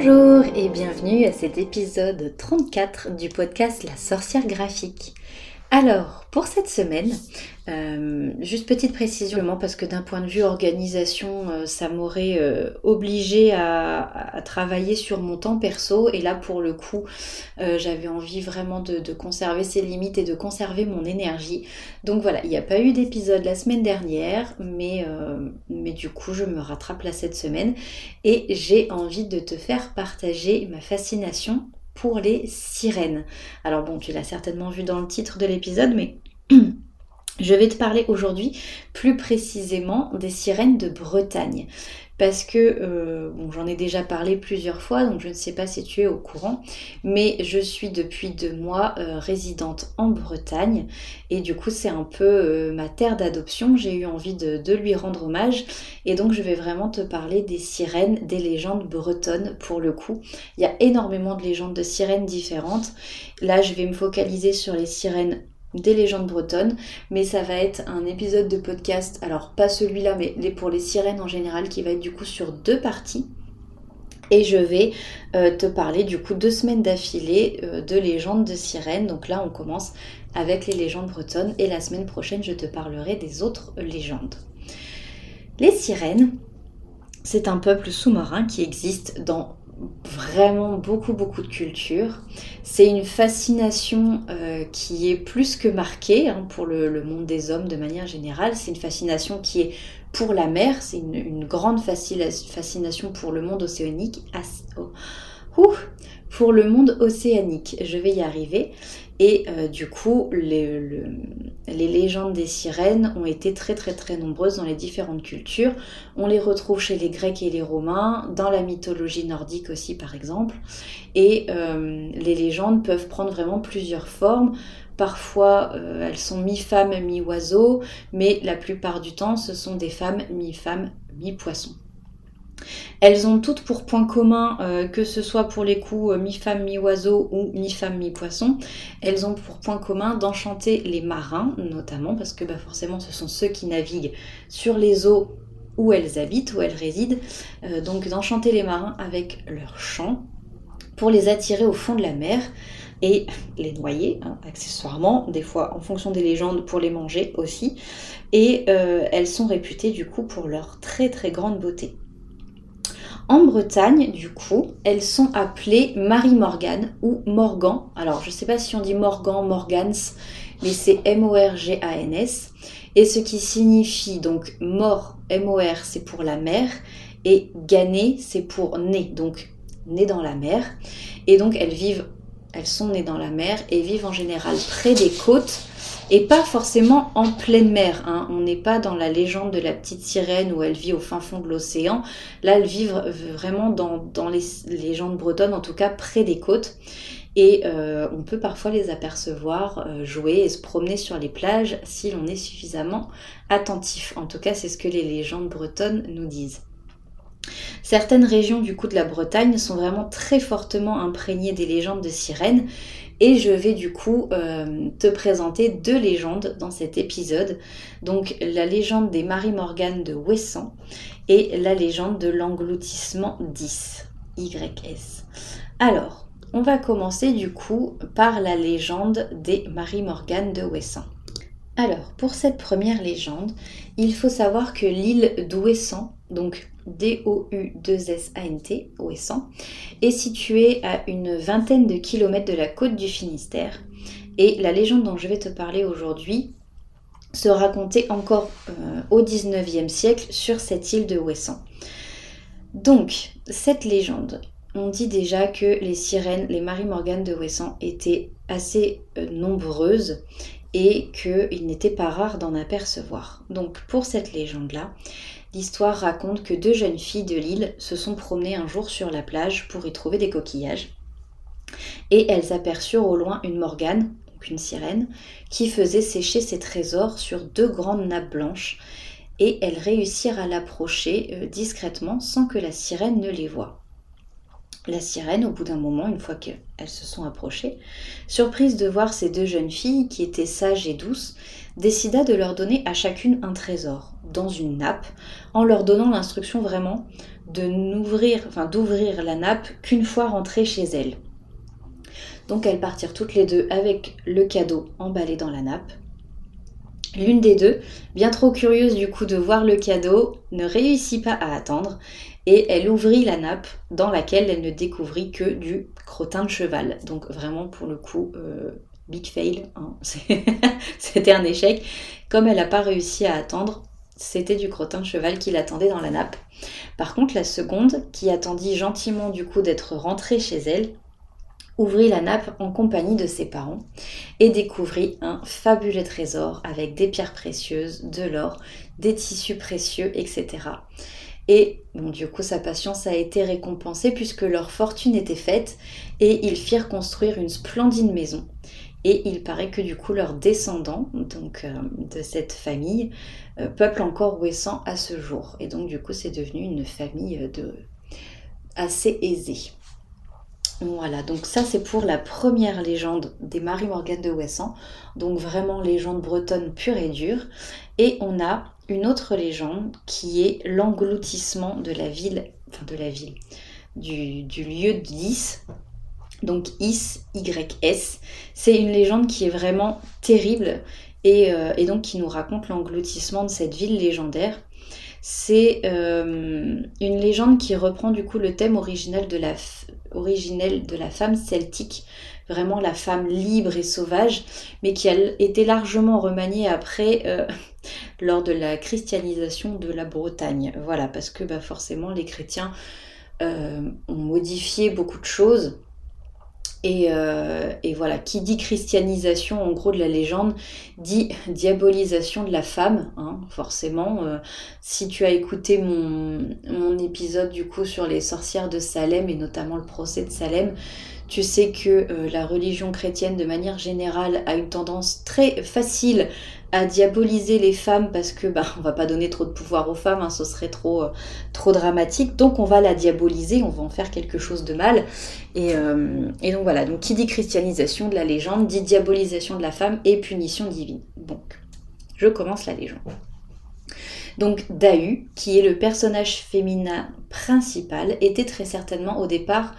Bonjour et bienvenue à cet épisode 34 du podcast La sorcière graphique. Alors, pour cette semaine, euh, juste petite précision, parce que d'un point de vue organisation, euh, ça m'aurait euh, obligé à, travailler sur mon temps perso. Et là, pour le coup, j'avais envie vraiment de, de, conserver ces limites et de conserver mon énergie. Donc voilà, il n'y a pas eu d'épisode la semaine dernière, mais, mais du coup, je me rattrape là cette semaine. Et j'ai envie de te faire partager ma fascination pour les sirènes. Alors bon, tu l'as certainement vu dans le titre de l'épisode, mais je vais te parler aujourd'hui plus précisément des sirènes de Bretagne parce que euh, bon, j'en ai déjà parlé plusieurs fois, donc je ne sais pas si tu es au courant, mais je suis depuis deux mois euh, résidente en Bretagne et du coup c'est un peu euh, ma terre d'adoption. J'ai eu envie de, de, lui rendre hommage et donc je vais vraiment te parler des sirènes, des légendes bretonnes pour le coup. Il y a énormément de légendes de sirènes différentes. Là je vais me focaliser sur les sirènes des légendes bretonnes, mais ça va être un épisode de podcast, alors pas celui-là, mais pour les sirènes en général, qui va être du coup sur deux parties. Et je vais euh, te parler du coup deux semaines d'affilée euh, de légendes de sirènes. Donc là, on commence avec les légendes bretonnes et la semaine prochaine, je te parlerai des autres légendes. Les sirènes, c'est un peuple sous-marin qui existe dans vraiment beaucoup beaucoup de cultures. C'est une fascination euh, qui est plus que marquée hein, pour le, monde des hommes de manière générale. C'est une fascination qui est pour la mer, c'est une, grande fascination pour le monde océanique. Oh, pour le monde océanique, je vais y arriver. Et euh, du coup, les, légendes des sirènes ont été très très nombreuses dans les différentes cultures. On les retrouve chez les Grecs et les Romains, dans la mythologie nordique aussi par exemple. Et euh, les légendes peuvent prendre vraiment plusieurs formes. Parfois, euh, elles sont mi-femme, mi-oiseau, mais la plupart du temps, ce sont des femmes mi-femme, mi-poisson. Elles ont toutes pour point commun, euh, que ce soit pour les coups euh, mi-femme, mi-oiseau ou mi-femme, mi-poisson, elles ont pour point commun d'enchanter les marins, notamment parce que bah, forcément ce sont ceux qui naviguent sur les eaux où elles habitent, où elles résident, euh, donc d'enchanter les marins avec leur chant pour les attirer au fond de la mer et les noyer, hein, accessoirement, des fois en fonction des légendes pour les manger aussi. Et elles sont réputées du coup pour leur très très grande beauté. En Bretagne, du coup, elles sont appelées Marie Morgan ou Morgan. Alors, je ne sais pas si on dit Morgan, Morgans, mais c'est M-O-R-G-A-N-S. Et ce qui signifie donc mort, M-O-R, c'est pour la mer, et gané, c'est pour né, donc né dans la mer. Et donc, elles vivent, elles sont nées dans la mer et vivent en général près des côtes et pas forcément en pleine mer. Hein. On n'est pas dans la légende de la petite sirène où elle vit au fin fond de l'océan. Là, elle vit vraiment dans, les légendes bretonnes, en tout cas près des côtes. Et euh, on peut parfois les apercevoir euh, jouer et se promener sur les plages si l'on est suffisamment attentif. En tout cas, c'est ce que les légendes bretonnes nous disent. Certaines régions du coup de la Bretagne sont vraiment très fortement imprégnées des légendes de sirènes et je vais du coup euh, te présenter deux légendes dans cet épisode. Donc la légende des Marie-Morgane de Wesson et la légende de l'engloutissement 10, YS. Alors, on va commencer du coup par la légende des Marie-Morgane de Wesson. Alors, pour cette première légende, il faut savoir que l'île d'Ouessant, donc D-O-U-2-S-A-N-T, Ouessant, est située à une vingtaine de kilomètres de la côte du Finistère. Et la légende dont je vais te parler aujourd'hui se racontait encore euh, au 19e siècle sur cette île de Ouessant. Donc, cette légende, on dit déjà que les sirènes, les Marie Morgan de Ouessant étaient assez euh, nombreuses et qu'il n'était pas rare d'en apercevoir. Donc pour cette légende-là, l'histoire raconte que deux jeunes filles de l'île se sont promenées un jour sur la plage pour y trouver des coquillages. Et elles aperçurent au loin une morgane, donc une sirène, qui faisait sécher ses trésors sur deux grandes nappes blanches, et elles réussirent à l'approcher euh, discrètement sans que la sirène ne les voie. La sirène, au bout d'un moment, une fois qu'elles se sont approchées, surprise de voir ces deux jeunes filles qui étaient sages et douces, décida de leur donner à chacune un trésor dans une nappe, en leur donnant l'instruction vraiment de n'ouvrir, enfin d'ouvrir la nappe qu'une fois rentrées chez elles. Donc elles partirent toutes les deux avec le cadeau emballé dans la nappe. L'une des deux, bien trop curieuse du coup de voir le cadeau, ne réussit pas à attendre et elle ouvrit la nappe dans laquelle elle ne découvrit que du crottin de cheval. Donc vraiment pour le coup, euh, big fail, hein. c'était un échec. Comme elle n'a pas réussi à attendre, c'était du crottin de cheval qui l'attendait dans la nappe. Par contre, la seconde, qui attendit gentiment du coup d'être rentrée chez elle, ouvrit la nappe en compagnie de ses parents et découvrit un fabuleux trésor avec des pierres précieuses, de l'or, des tissus précieux, etc. Et bon, du coup, sa patience a été récompensée puisque leur fortune était faite et ils firent construire une splendide maison. Et il paraît que du coup, leurs descendants, donc euh, de cette famille, euh, peuplent encore Ouessant à ce jour. Et donc, du coup, c'est devenu une famille euh, de... assez aisée. Voilà, donc ça c'est pour la première légende des Marie-Morgane de Ouessant, donc vraiment légende bretonne pure et dure. Et on a une autre légende qui est l'engloutissement de la ville, enfin de la ville, du, lieu d'Is. Donc Is, Y-S. C'est une légende qui est vraiment terrible euh, et donc qui nous raconte l'engloutissement de cette ville légendaire. C'est euh, une légende qui reprend du coup le thème original de la, originel de la femme celtique, vraiment la femme libre et sauvage, mais qui a été largement remaniée après euh, lors de la christianisation de la Bretagne. Voilà, parce que bah, forcément les chrétiens euh, ont modifié beaucoup de choses. Euh, et, voilà, qui dit christianisation en gros de la légende, dit diabolisation de la femme, hein, forcément. Euh, si tu as écouté mon, mon, épisode du coup sur les sorcières de Salem et notamment le procès de Salem, tu sais que euh, la religion chrétienne de manière générale a une tendance très facile à diaboliser les femmes parce que bah on va pas donner trop de pouvoir aux femmes, hein, ce serait trop euh, dramatique. Donc on va la diaboliser, on va en faire quelque chose de mal. Et, euh, et, donc voilà, donc qui dit christianisation de la légende dit diabolisation de la femme et punition divine. Donc je commence la légende. Donc Dahu, qui est le personnage féminin principal, était très certainement au départ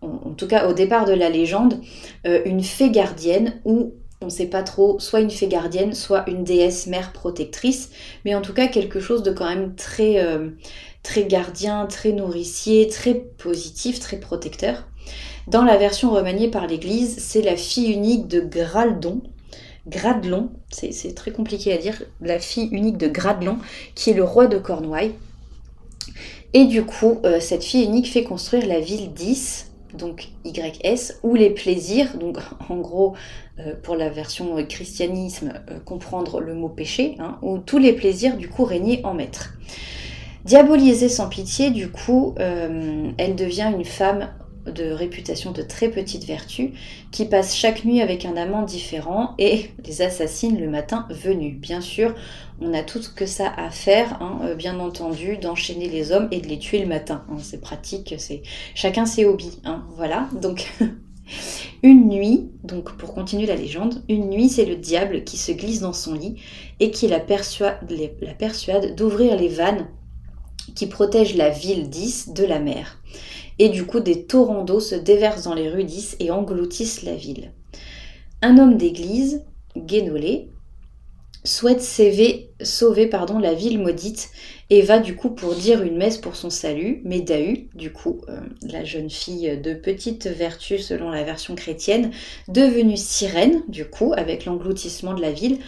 en tout cas au départ de la légende, euh, une fée gardienne ou on ne sait pas trop, soit une fée gardienne, soit une déesse mère protectrice, mais en tout cas quelque chose de quand même très, euh, très gardien, très nourricier, très positif, très protecteur. Dans la version remaniée par l'Église, c'est la fille unique de Graldon, Gradelon, c'est très compliqué à dire, la fille unique de Gradelon, qui est le roi de Cornouailles. Et du coup, euh, cette fille unique fait construire la ville 10, donc YS, où les plaisirs, donc en gros, euh, pour la version christianisme, euh, comprendre le mot péché, hein, où tous les plaisirs du coup régnaient en maître. Diabolisée sans pitié, du coup, elle devient une femme de réputation de très petite vertu, qui passe chaque nuit avec un amant différent et les assassine le matin venu. Bien sûr, on a tout que ça à faire, hein, euh, bien entendu, d'enchaîner les hommes et de les tuer le matin. Hein. c'est pratique, c'est chacun ses hobbies. Hein. voilà, donc une nuit, donc pour continuer la légende, une nuit c'est le diable qui se glisse dans son lit et qui la persuade, la persuade d'ouvrir les vannes qui protègent la ville 10 de la mer et du coup des torrents d'eau se déversent dans les rues et engloutissent la ville. Un homme d'église, Guénolé, souhaite sauver, la ville maudite et va du coup pour dire une messe pour son salut, mais Dahu, du coup, euh, la jeune fille de petite vertu selon la version chrétienne, devenue sirène, du coup, avec l'engloutissement de la ville,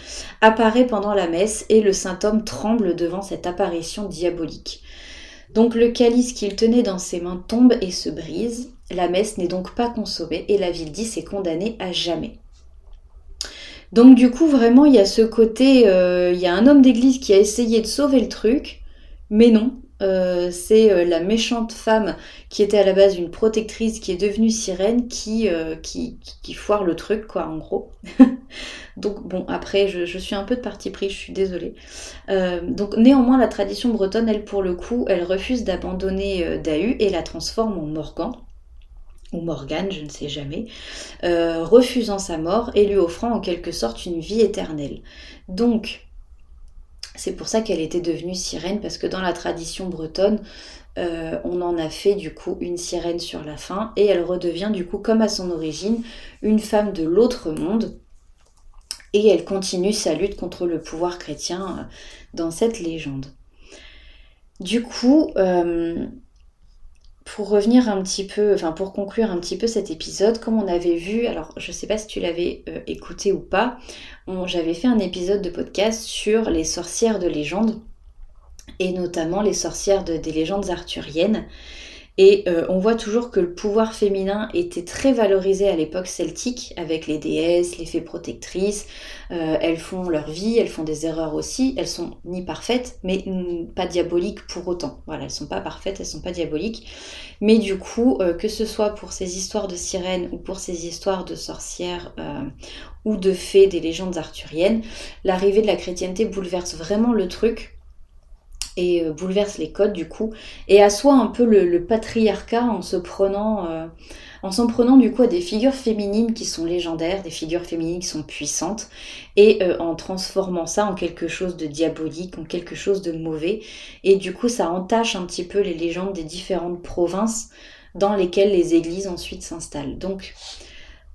apparaît pendant la messe et le saint homme tremble devant cette apparition diabolique. Donc le calice qu'il tenait dans ses mains tombe et se brise. La messe n'est donc pas consommée et la ville 10 est condamnée à jamais. Donc du coup vraiment il y a ce côté, euh, il y a un homme d'église qui a essayé de sauver le truc, mais non, euh, c'est euh, la méchante femme qui était à la base une protectrice qui est devenue sirène qui, qui, qui, foire le truc quoi en gros. Donc bon, après, je, suis un peu de parti pris, je suis désolée. Euh, donc néanmoins, la tradition bretonne, elle, pour le coup, elle refuse d'abandonner euh, Dahu et la transforme en Morgan. ou Morgane, je ne sais jamais, refusant sa mort et lui offrant en quelque sorte une vie éternelle. Donc, c'est pour ça qu'elle était devenue sirène, parce que dans la tradition bretonne, euh, on en a fait du coup une sirène sur la fin, et elle redevient du coup, comme à son origine, une femme de l'autre monde, et elle continue sa lutte contre le pouvoir chrétien euh, dans cette légende. Du coup, euh, pour revenir un petit peu, enfin pour conclure un petit peu cet épisode, comme on avait vu, alors je sais pas si tu l'avais euh, écouté ou pas, j'avais fait un épisode de podcast sur les sorcières de légende et notamment les sorcières des légendes arthuriennes. Et euh, on voit toujours que le pouvoir féminin était très valorisé à l'époque celtique, avec les déesses, les fées protectrices. Euh, elles font leur vie, elles font des erreurs aussi. Elles sont ni parfaites, mais pas diaboliques pour autant. Voilà, elles sont pas parfaites, elles sont pas diaboliques. Mais du coup, euh, que ce soit pour ces histoires de sirènes ou pour ces histoires de sorcières ou de fées des légendes arthuriennes, l'arrivée de la chrétienté bouleverse vraiment le truc et euh, bouleverse les codes du coup et assoit un peu le, patriarcat en se prenant euh, en s'en prenant du coup à des figures féminines qui sont légendaires, des figures féminines qui sont puissantes et euh, en transformant ça en quelque chose de diabolique, en quelque chose de mauvais et du coup ça entache un petit peu les légendes des différentes provinces dans lesquelles les églises ensuite s'installent. Donc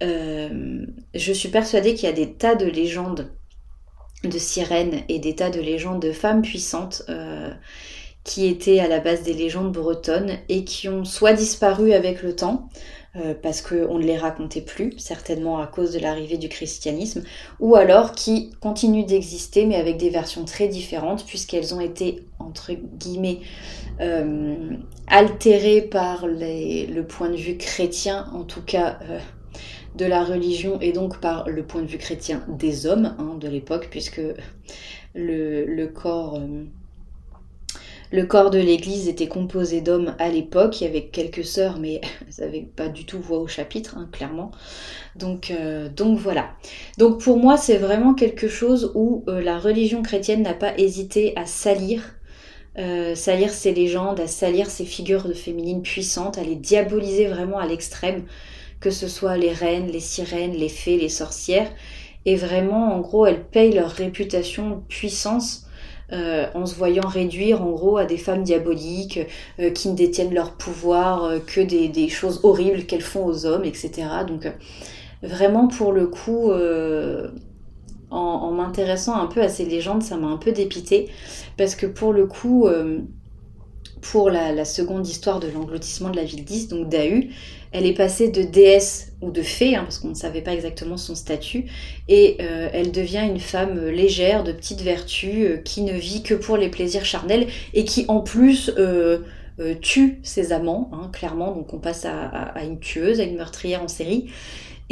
je suis persuadée qu'il y a des tas de légendes de sirènes et des tas de légendes de femmes puissantes euh, qui étaient à la base des légendes bretonnes et qui ont soit disparu avec le temps, euh, parce qu'on ne les racontait plus, certainement à cause de l'arrivée du christianisme, ou alors qui continuent d'exister mais avec des versions très différentes puisqu'elles ont été, entre guillemets, euh, altérées par le point de vue chrétien, en tout cas de la religion et donc par le point de vue chrétien des hommes hein, de l'époque, puisque le, corps... Euh, le corps de l'Église était composé d'hommes à l'époque, il y avait quelques sœurs, mais elles n'avaient pas du tout voix au chapitre, hein, clairement. Donc, euh, donc voilà. Donc pour moi, c'est vraiment quelque chose où euh, la religion chrétienne n'a pas hésité à salir salir ses légendes, à salir ses figures de féminines puissantes, à les diaboliser vraiment à l'extrême que ce soit les reines, les sirènes, les fées, les sorcières. Et vraiment, en gros, elles payent leur réputation de puissance euh, en se voyant réduire en gros à des femmes diaboliques euh, qui ne détiennent leur pouvoir euh, que des, choses horribles qu'elles font aux hommes, etc. Donc vraiment pour le coup, en, m'intéressant un peu à ces légendes, ça m'a un peu dépité parce que pour le coup, pour la, seconde histoire de l'engloutissement de la ville 10, donc Dahu, elle est passée de déesse ou de fée, hein, parce qu'on ne savait pas exactement son statut, et euh, elle devient une femme légère, de petite vertu, euh, qui ne vit que pour les plaisirs charnels, et qui en plus euh, tue ses amants, hein, clairement, donc on passe à, une tueuse, à une meurtrière en série.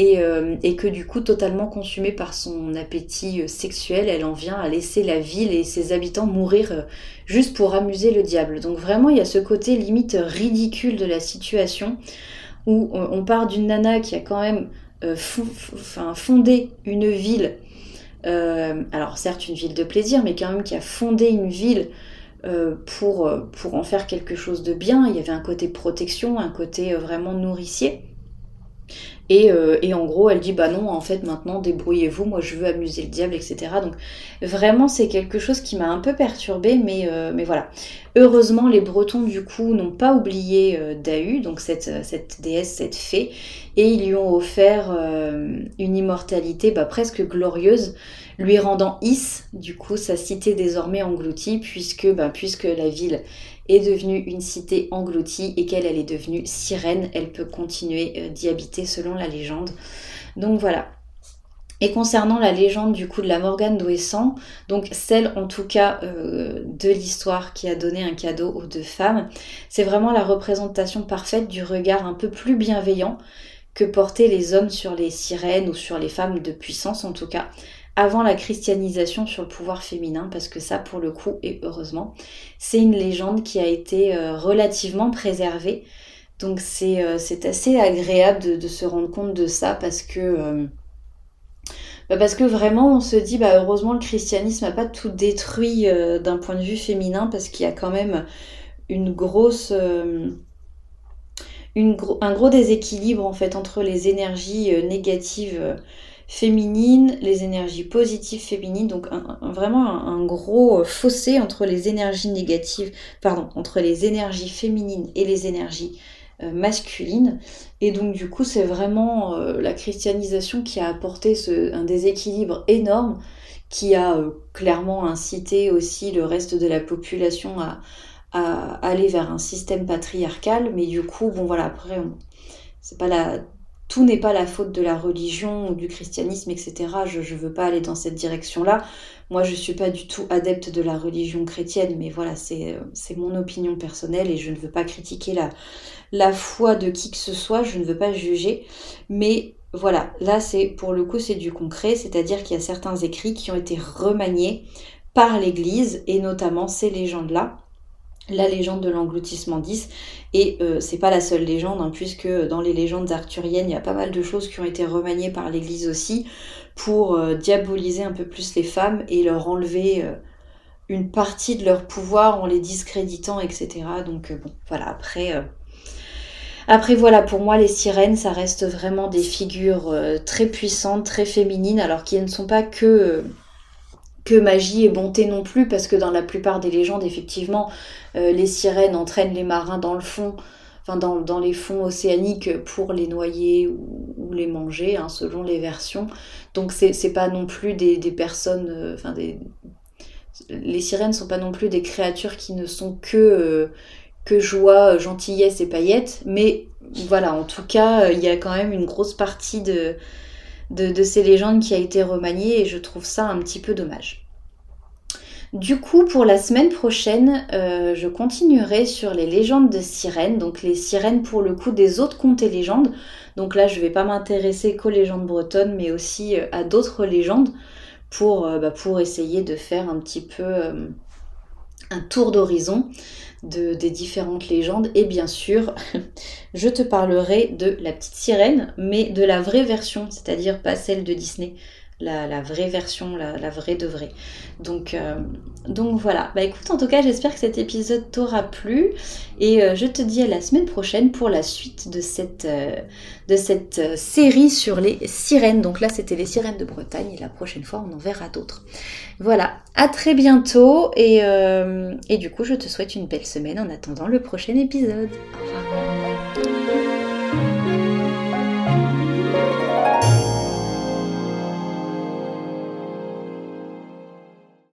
Et, et, que du coup, totalement consumée par son appétit sexuel, elle en vient à laisser la ville et ses habitants mourir juste pour amuser le diable. Donc vraiment, il y a ce côté limite ridicule de la situation où on part d'une nana qui a quand même euh, fondé une ville, euh, alors certes une ville de plaisir, mais quand même qui a fondé une ville euh, pour en faire quelque chose de bien. Il y avait un côté protection, un côté vraiment nourricier. Euh, et, en gros, elle dit bah non, en fait, maintenant débrouillez-vous, moi je veux amuser le diable, etc. Donc vraiment, c'est quelque chose qui m'a un peu perturbée, mais, euh, mais voilà. Heureusement, les Bretons, du coup, n'ont pas oublié euh, Dahu, donc cette, déesse, cette fée, et ils lui ont offert une immortalité bah, presque glorieuse, lui rendant Is, du coup, sa cité désormais engloutie, puisque, bah, puisque la ville est devenue une cité engloutie et qu'elle elle est devenue sirène, elle peut continuer euh, d'y habiter selon la légende. Donc voilà. Et concernant la légende du coup de la Morgane d'Ouessant, donc celle en tout cas euh, de l'histoire qui a donné un cadeau aux deux femmes, c'est vraiment la représentation parfaite du regard un peu plus bienveillant que portaient les hommes sur les sirènes ou sur les femmes de puissance en tout cas avant la christianisation sur le pouvoir féminin, parce que ça, pour le coup, et heureusement, c'est une légende qui a été euh, relativement préservée. Donc c'est euh, assez agréable de, se rendre compte de ça, parce que... Euh, bah, parce que vraiment, on se dit, bah, heureusement, le christianisme n'a pas tout détruit d'un point de vue féminin, parce qu'il y a quand même une grosse un gros déséquilibre en fait entre les énergies négatives féminines, les énergies positives féminines, donc vraiment un, gros euh, fossé entre les énergies négatives, pardon, entre les énergies féminines et les énergies euh, masculines. Et donc du coup, c'est vraiment euh, la christianisation qui a apporté un déséquilibre énorme, qui a clairement incité aussi le reste de la population à, à, aller vers un système patriarcal. Mais du coup, bon voilà, après, c'est pas la tout n'est pas la faute de la religion ou du christianisme, etc. Je ne veux pas aller dans cette direction-là. Moi, je ne suis pas du tout adepte de la religion chrétienne, mais voilà, c'est mon opinion personnelle et je ne veux pas critiquer la, la foi de qui que ce soit, je ne veux pas juger. Mais voilà, là, c'est pour le coup, c'est du concret, c'est-à-dire qu'il y a certains écrits qui ont été remaniés par l'Église, et notamment ces légendes-là la légende de l'engloutissement 10. Et euh, c'est pas la seule légende, hein, puisque dans les légendes arthuriennes, il y a pas mal de choses qui ont été remaniées par l'Église aussi pour euh, diaboliser un peu plus les femmes et leur enlever euh, une partie de leur pouvoir en les discréditant, etc. Donc bon, voilà, après. Après voilà, pour moi les sirènes, ça reste vraiment des figures très puissantes, très féminines, alors qu'elles ne sont pas que que magie et bonté non plus, parce que dans la plupart des légendes, effectivement, euh, les sirènes entraînent les marins dans le fond, enfin dans, les fonds océaniques pour les noyer ou, les manger, hein, selon les versions. Donc c'est pas non plus des, personnes, euh, des... Les sirènes sont pas non plus des créatures qui ne sont que, euh, que joie, gentillesse et paillettes, mais voilà, en tout cas, il y a quand même une grosse partie de de, ces légendes qui a été remaniée et je trouve ça un petit peu dommage. Du coup, pour la semaine prochaine, euh, je continuerai sur les légendes de sirènes, donc les sirènes pour le coup des autres contes et légendes. Donc là, je ne vais pas m'intéresser qu'aux légendes bretonnes, mais aussi euh, à d'autres légendes euh, bah, pour essayer de faire un petit peu un tour d'horizon de, des différentes légendes. Et bien sûr, je te parlerai de la petite sirène, mais de la vraie version, c'est-à-dire pas celle de Disney, la, vraie version, la, vraie de vraie. Donc, euh, donc voilà. Bah écoute, en tout cas, j'espère que cet épisode t'aura plu et euh, je te dis à la semaine prochaine pour la suite de cette, euh, série sur les sirènes. Donc là, c'était les sirènes de Bretagne et la prochaine fois, on en verra d'autres. Voilà, à très bientôt et, et du coup, je te souhaite une belle semaine en attendant le prochain épisode. Au revoir.